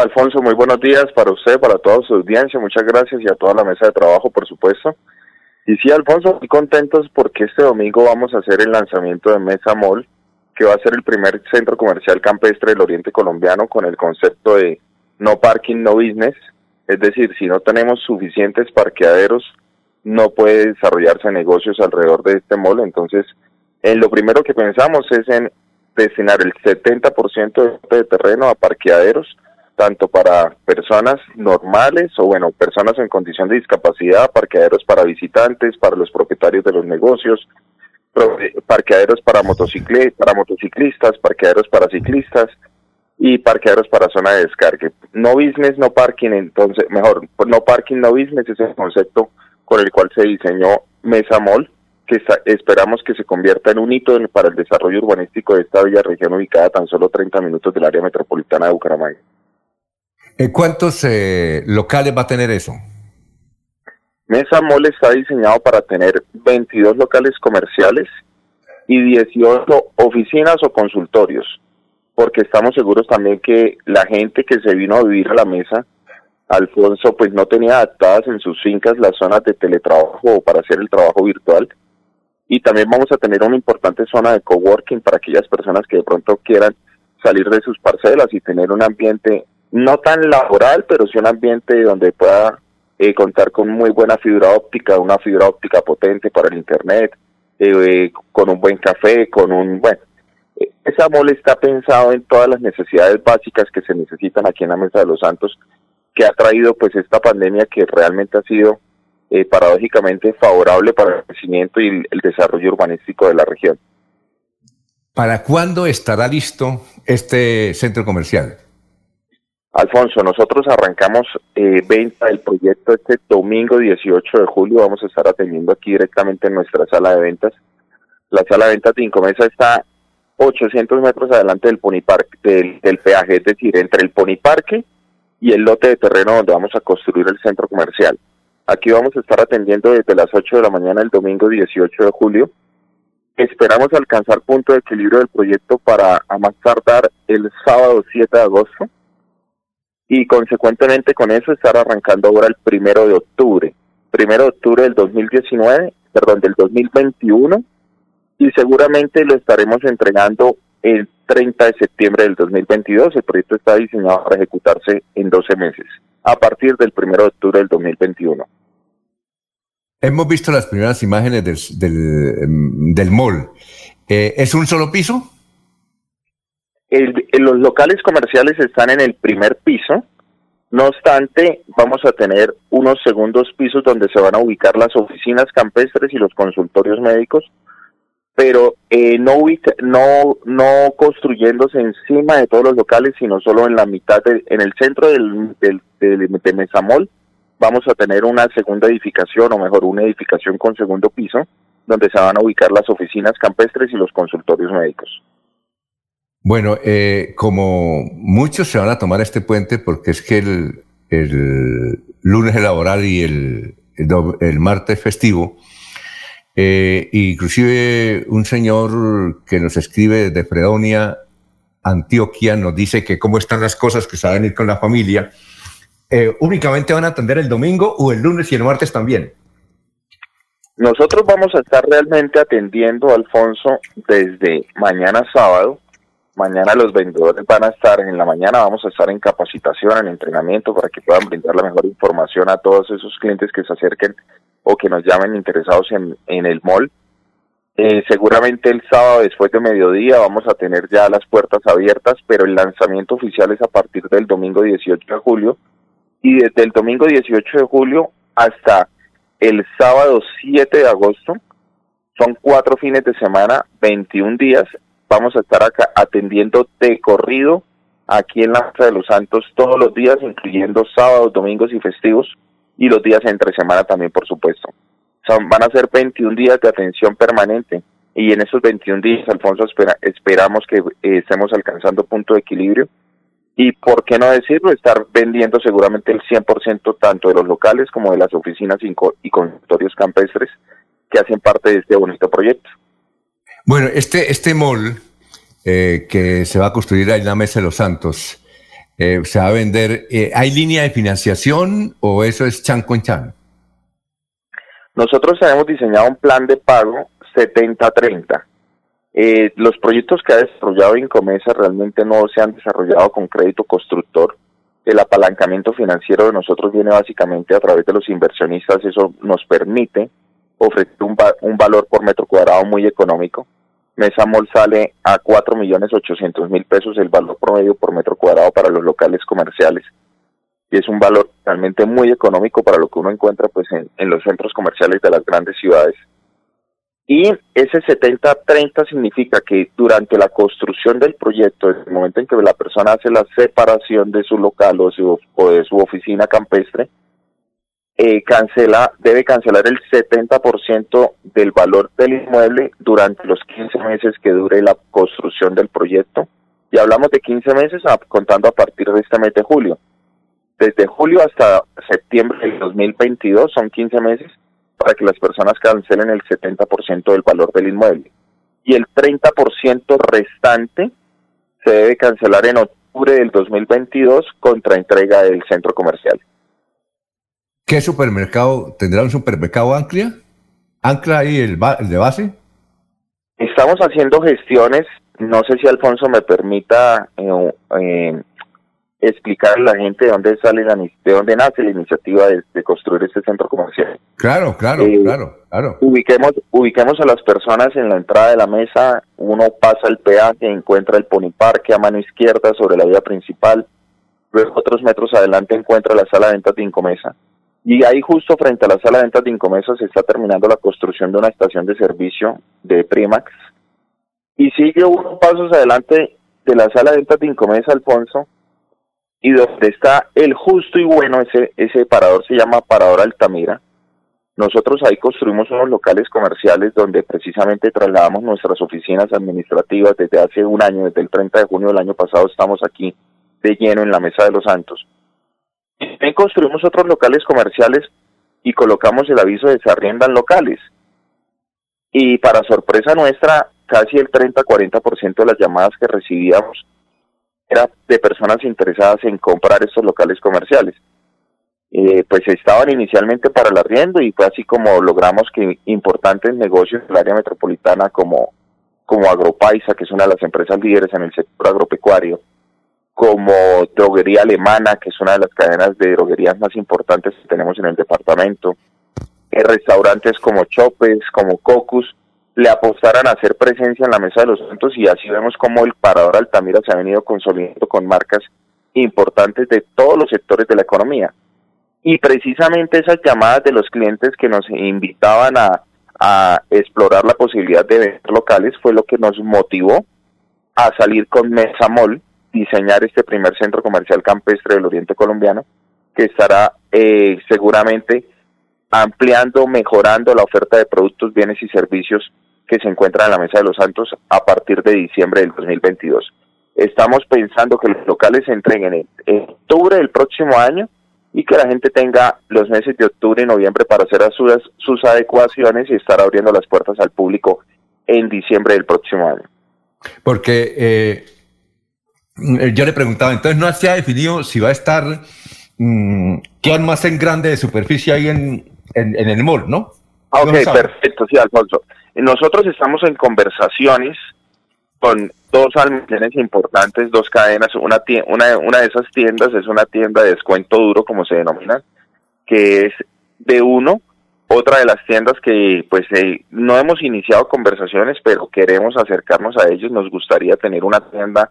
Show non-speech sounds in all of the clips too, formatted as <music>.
Alfonso, muy buenos días para usted, para toda su audiencia, muchas gracias y a toda la mesa de trabajo, por supuesto. Y sí, Alfonso, muy contentos porque este domingo vamos a hacer el lanzamiento de Mesa Mall, que va a ser el primer centro comercial campestre del oriente colombiano con el concepto de no parking, no business. Es decir, si no tenemos suficientes parqueaderos, no puede desarrollarse negocios alrededor de este mall. Entonces, en lo primero que pensamos es en destinar el 70% de terreno a parqueaderos tanto para personas normales o bueno, personas en condición de discapacidad, parqueaderos para visitantes, para los propietarios de los negocios, parqueaderos para, motociclistas, para motociclistas, parqueaderos para ciclistas y parqueaderos para zona de descargue. No business, no parking, entonces, mejor, no parking, no business es el concepto con el cual se diseñó Mesa Mall, que esperamos que se convierta en un hito para el desarrollo urbanístico de esta bella región ubicada a tan solo 30 minutos del área metropolitana de Bucaramanga. Eh, ¿Cuántos eh, locales va a tener eso? Mesa Mall está diseñado para tener 22 locales comerciales y 18 oficinas o consultorios, porque estamos seguros también que la gente que se vino a vivir a la mesa, Alfonso, pues no tenía adaptadas en sus fincas las zonas de teletrabajo para hacer el trabajo virtual. Y también vamos a tener una importante zona de coworking para aquellas personas que de pronto quieran salir de sus parcelas y tener un ambiente no tan laboral, pero sí un ambiente donde pueda eh, contar con muy buena fibra óptica, una fibra óptica potente para el Internet, eh, con un buen café, con un, bueno, eh, esa mole está pensado en todas las necesidades básicas que se necesitan aquí en la Mesa de los Santos, que ha traído pues esta pandemia que realmente ha sido paradójicamente favorable para el crecimiento y el desarrollo urbanístico de la región. ¿Para cuándo estará listo este centro comercial? Alfonso, nosotros arrancamos eh, venta del proyecto este domingo 18 de julio. Vamos a estar atendiendo aquí directamente en nuestra sala de ventas. La sala de ventas de Incomesa está 800 metros adelante del Poniparque, del, del peaje, es decir, entre el Poniparque y el lote de terreno donde vamos a construir el centro comercial. Aquí vamos a estar atendiendo desde las 8 de la mañana el domingo 18 de julio. Esperamos alcanzar punto de equilibrio del proyecto para a más tardar el sábado 7 de agosto y consecuentemente con eso estar arrancando ahora el primero de octubre, primero de octubre del 2019, perdón, del 2021 y seguramente lo estaremos entregando el 30 de septiembre del 2022. El proyecto está diseñado para ejecutarse en 12 meses, a partir del primero de octubre del 2021. Hemos visto las primeras imágenes del, del, del mall. Eh, ¿Es un solo piso? Los locales comerciales están en el primer piso, no obstante, vamos a tener unos segundos pisos donde se van a ubicar las oficinas campestres y los consultorios médicos, pero eh, no, no, no construyéndose encima de todos los locales, sino solo en la mitad, en el centro del, del, de Mesamol, vamos a tener una segunda edificación, o mejor, una edificación con segundo piso, donde se van a ubicar las oficinas campestres y los consultorios médicos. Bueno, eh, como muchos se van a tomar este puente porque es que el, lunes es laboral y el, el, martes festivo, eh, inclusive un señor que nos escribe desde Fredonia, Antioquia, nos dice que cómo están las cosas, que saben ir con la familia. Eh, ¿Únicamente van a atender el domingo o el lunes y el martes también? Nosotros vamos a estar realmente atendiendo, Alfonso, desde mañana sábado Mañana los vendedores van a estar, en la mañana vamos a estar en capacitación, en entrenamiento, para que puedan brindar la mejor información a todos esos clientes que se acerquen o que nos llamen interesados en, en el mall. Eh, seguramente el sábado después de mediodía vamos a tener ya las puertas abiertas, pero el lanzamiento oficial es a partir del domingo 18 de julio y desde el domingo 18 de julio hasta el sábado 7 de agosto son cuatro fines de semana, 21 días vamos a estar acá atendiendo de corrido aquí en la Casa de los Santos todos los días, incluyendo sábados, domingos y festivos, y los días entre semana también, por supuesto. Van a ser 21 días de atención permanente y en esos 21 días, Alfonso, espera, esperamos que eh, estemos alcanzando punto de equilibrio y, ¿por qué no decirlo?, estar vendiendo seguramente el 100% tanto de los locales como de las oficinas y consultorios campestres que hacen parte de este bonito proyecto. Bueno, este, este mall eh, que se va a construir ahí en la Mesa de los Santos, eh, se va a vender. Eh, ¿Hay línea de financiación o eso es chan con chan? Nosotros hemos diseñado un plan de pago 70-30. Eh, los proyectos que ha desarrollado Incomesa realmente no se han desarrollado con crédito constructor. El apalancamiento financiero de nosotros viene básicamente a través de los inversionistas. Eso nos permite ofrecer un valor por metro cuadrado muy económico. Mesa Mall sale a 4.800.000 pesos el valor promedio por metro cuadrado para los locales comerciales y es un valor realmente muy económico para lo que uno encuentra pues en, los centros comerciales de las grandes ciudades. Y ese 70-30 significa que durante la construcción del proyecto, en el momento en que la persona hace la separación de su local o de su oficina campestre, eh, cancela, debe cancelar el 70% del valor del inmueble durante los 15 meses que dure la construcción del proyecto. Y hablamos de 15 meses contando a partir de este mes de julio desde julio hasta septiembre del 2022, son 15 meses, para que las personas cancelen el 70% del valor del inmueble. Y el 30% restante se debe cancelar en octubre del 2022 contra entrega del centro comercial. ¿Qué supermercado? ¿Tendrá un supermercado Ancla? ¿Ancla ahí el, el de base? Estamos haciendo gestiones, no sé si Alfonso me permita eh, eh, explicar a la gente de dónde sale la, de dónde nace la iniciativa de, construir este centro comercial. Claro, claro, eh, claro, claro. Ubiquemos, ubiquemos a las personas en la entrada de la mesa, uno pasa el peaje, encuentra el poniparque a mano izquierda sobre la vía principal, luego otros metros adelante encuentra la sala de ventas de Incomesa. Y ahí justo frente a la sala de ventas de Incomesa se está terminando la construcción de una estación de servicio de Primax. Y sigue unos pasos adelante de la sala de ventas de Incomesa, Alfonso, y donde está el justo y bueno, ese, ese parador se llama Parador Altamira. Nosotros ahí construimos unos locales comerciales donde precisamente trasladamos nuestras oficinas administrativas desde hace un año, desde el 30 de junio del año pasado estamos aquí de lleno en la Mesa de los Santos. También construimos otros locales comerciales y colocamos el aviso de se arriendan locales. Y para sorpresa nuestra, casi el 30-40% de las llamadas que recibíamos era de personas interesadas en comprar estos locales comerciales. Eh, pues estaban inicialmente para el arriendo y fue así como logramos que importantes negocios del área metropolitana como, como Agropaisa, que es una de las empresas líderes en el sector agropecuario, como Droguería Alemana, que es una de las cadenas de droguerías más importantes que tenemos en el departamento, eh, restaurantes como Chopes, como Cocus, le apostaran a hacer presencia en la mesa de los santos y así vemos como el Parador Altamira se ha venido consolidando con marcas importantes de todos los sectores de la economía. Y precisamente esas llamadas de los clientes que nos invitaban a, a explorar la posibilidad de vender locales fue lo que nos motivó a salir con Mesa Mall, diseñar este primer centro comercial campestre del oriente colombiano, que estará eh, seguramente ampliando, mejorando la oferta de productos, bienes y servicios que se encuentran en la Mesa de los Santos a partir de diciembre del 2022. Estamos pensando que los locales se entreguen en octubre del próximo año y que la gente tenga los meses de octubre y noviembre para hacer sus, sus adecuaciones y estar abriendo las puertas al público en diciembre del próximo año. Porque eh, yo le preguntaba, entonces no se ha definido si va a estar, mm, qué almacén grande de superficie hay en, en, el mall, ¿no? Ah, ok, perfecto, sí, Alfonso. Nosotros estamos en conversaciones con dos almacenes importantes, dos cadenas. Una, una, una de esas tiendas es una tienda de descuento duro, como se denomina, que es de uno. Otra de las tiendas que pues eh, no hemos iniciado conversaciones, pero queremos acercarnos a ellos. Nos gustaría tener una tienda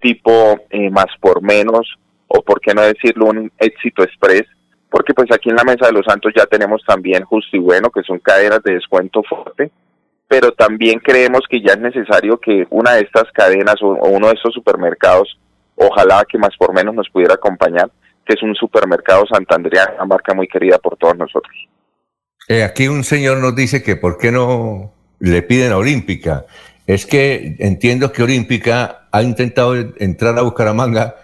tipo eh, más por menos, o por qué no decirlo, un éxito express, porque pues aquí en la Mesa de los Santos ya tenemos también Justo y Bueno, que son cadenas de descuento fuerte, pero también creemos que ya es necesario que una de estas cadenas o, uno de estos supermercados, ojalá que más por menos nos pudiera acompañar, que es un supermercado Santandereano, una marca muy querida por todos nosotros. Eh, aquí un señor nos dice que por qué no le piden a Olímpica. Es que entiendo que Olímpica ha intentado entrar a Bucaramanga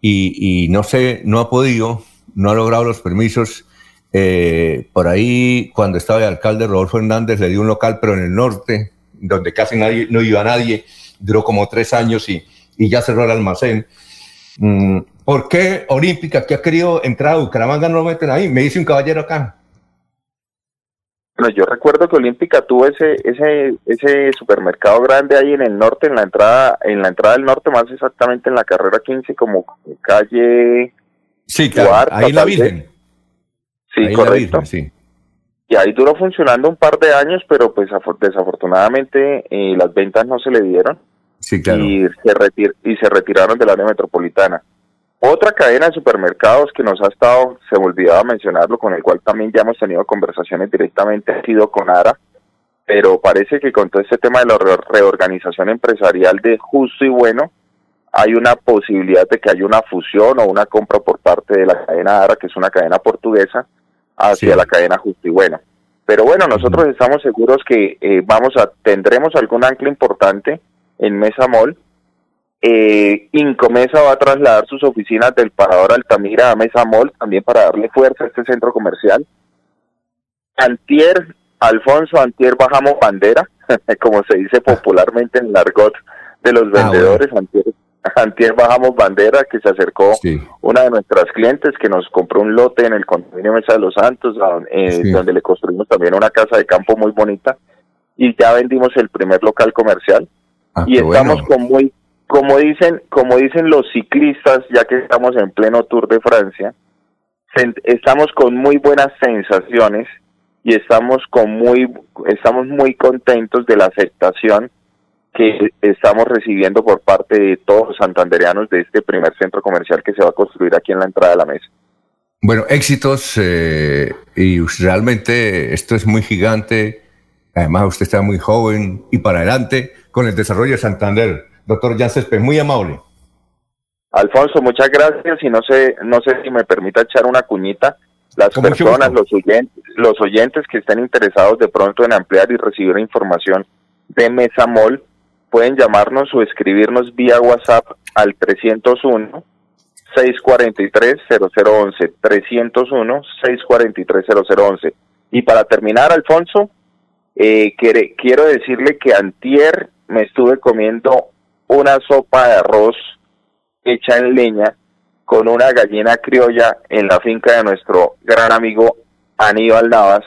y, y no sé, no ha podido, no ha logrado los permisos eh, por ahí, cuando estaba el alcalde Rodolfo Hernández, le dio un local, pero en el norte, donde casi nadie, no iba nadie, duró como tres años y, ya cerró el almacén. Mm, ¿por qué Olímpica, que ha querido entrar a Bucaramanga, no lo meten ahí? Me dice un caballero acá. Bueno, yo recuerdo que Olímpica tuvo ese ese ese supermercado grande ahí en el norte, en la entrada en la entrada del norte, más exactamente en la carrera 15, como calle. Sí, claro. ahí la Virgen. Sí, correcto. sí. Y ahí duró funcionando un par de años, pero pues desafortunadamente eh, las ventas no se le dieron. Sí, claro. Y se, retir y se retiraron del área metropolitana. Otra cadena de supermercados que nos ha estado, se me olvidaba mencionarlo, con el cual también ya hemos tenido conversaciones directamente, ha sido con ARA, pero parece que con todo este tema de la reorganización empresarial de justo y bueno, hay una posibilidad de que haya una fusión o una compra por parte de la cadena ARA, que es una cadena portuguesa, hacia la cadena justo y bueno. Pero bueno, nosotros estamos seguros que eh, vamos a tendremos algún ancla importante en Mesa Mall eh, Incomesa va a trasladar sus oficinas del Parador Altamira a Mesa Mall, también para darle fuerza a este centro comercial. Antier, Alfonso, Antier bajamos bandera, <laughs> como se dice popularmente en el argot de los ah, vendedores. antier, bajamos bandera, que se acercó una de nuestras clientes que nos compró un lote en el condominio Mesa de los Santos, eh, donde le construimos también una casa de campo muy bonita. Y ya vendimos el primer local comercial. Ah, y estamos con muy como dicen, como dicen los ciclistas, ya que estamos en pleno Tour de Francia, estamos con muy buenas sensaciones y estamos con muy estamos muy contentos de la aceptación que estamos recibiendo por parte de todos los santandereanos de este primer centro comercial que se va a construir aquí en la entrada de la mesa. Bueno, éxitos eh, y realmente esto es muy gigante. Además, usted está muy joven y para adelante con el desarrollo de Santander. Doctor Jan Céspedes, muy amable. Alfonso, muchas gracias y no sé, no sé si me permita echar una cuñita. Las personas, los oyentes, los oyentes que estén interesados de pronto en ampliar y recibir información de Mesamol, pueden llamarnos o escribirnos vía WhatsApp al 301 643 0011 301 643 0011 y para terminar Alfonso eh, quiero decirle que antier me estuve comiendo una sopa de arroz hecha en leña con una gallina criolla en la finca de nuestro gran amigo Aníbal Navas,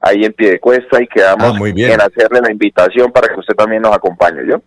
ahí en pie de cuesta y quedamos ah, en hacerle la invitación para que usted también nos acompañe, ¿yo?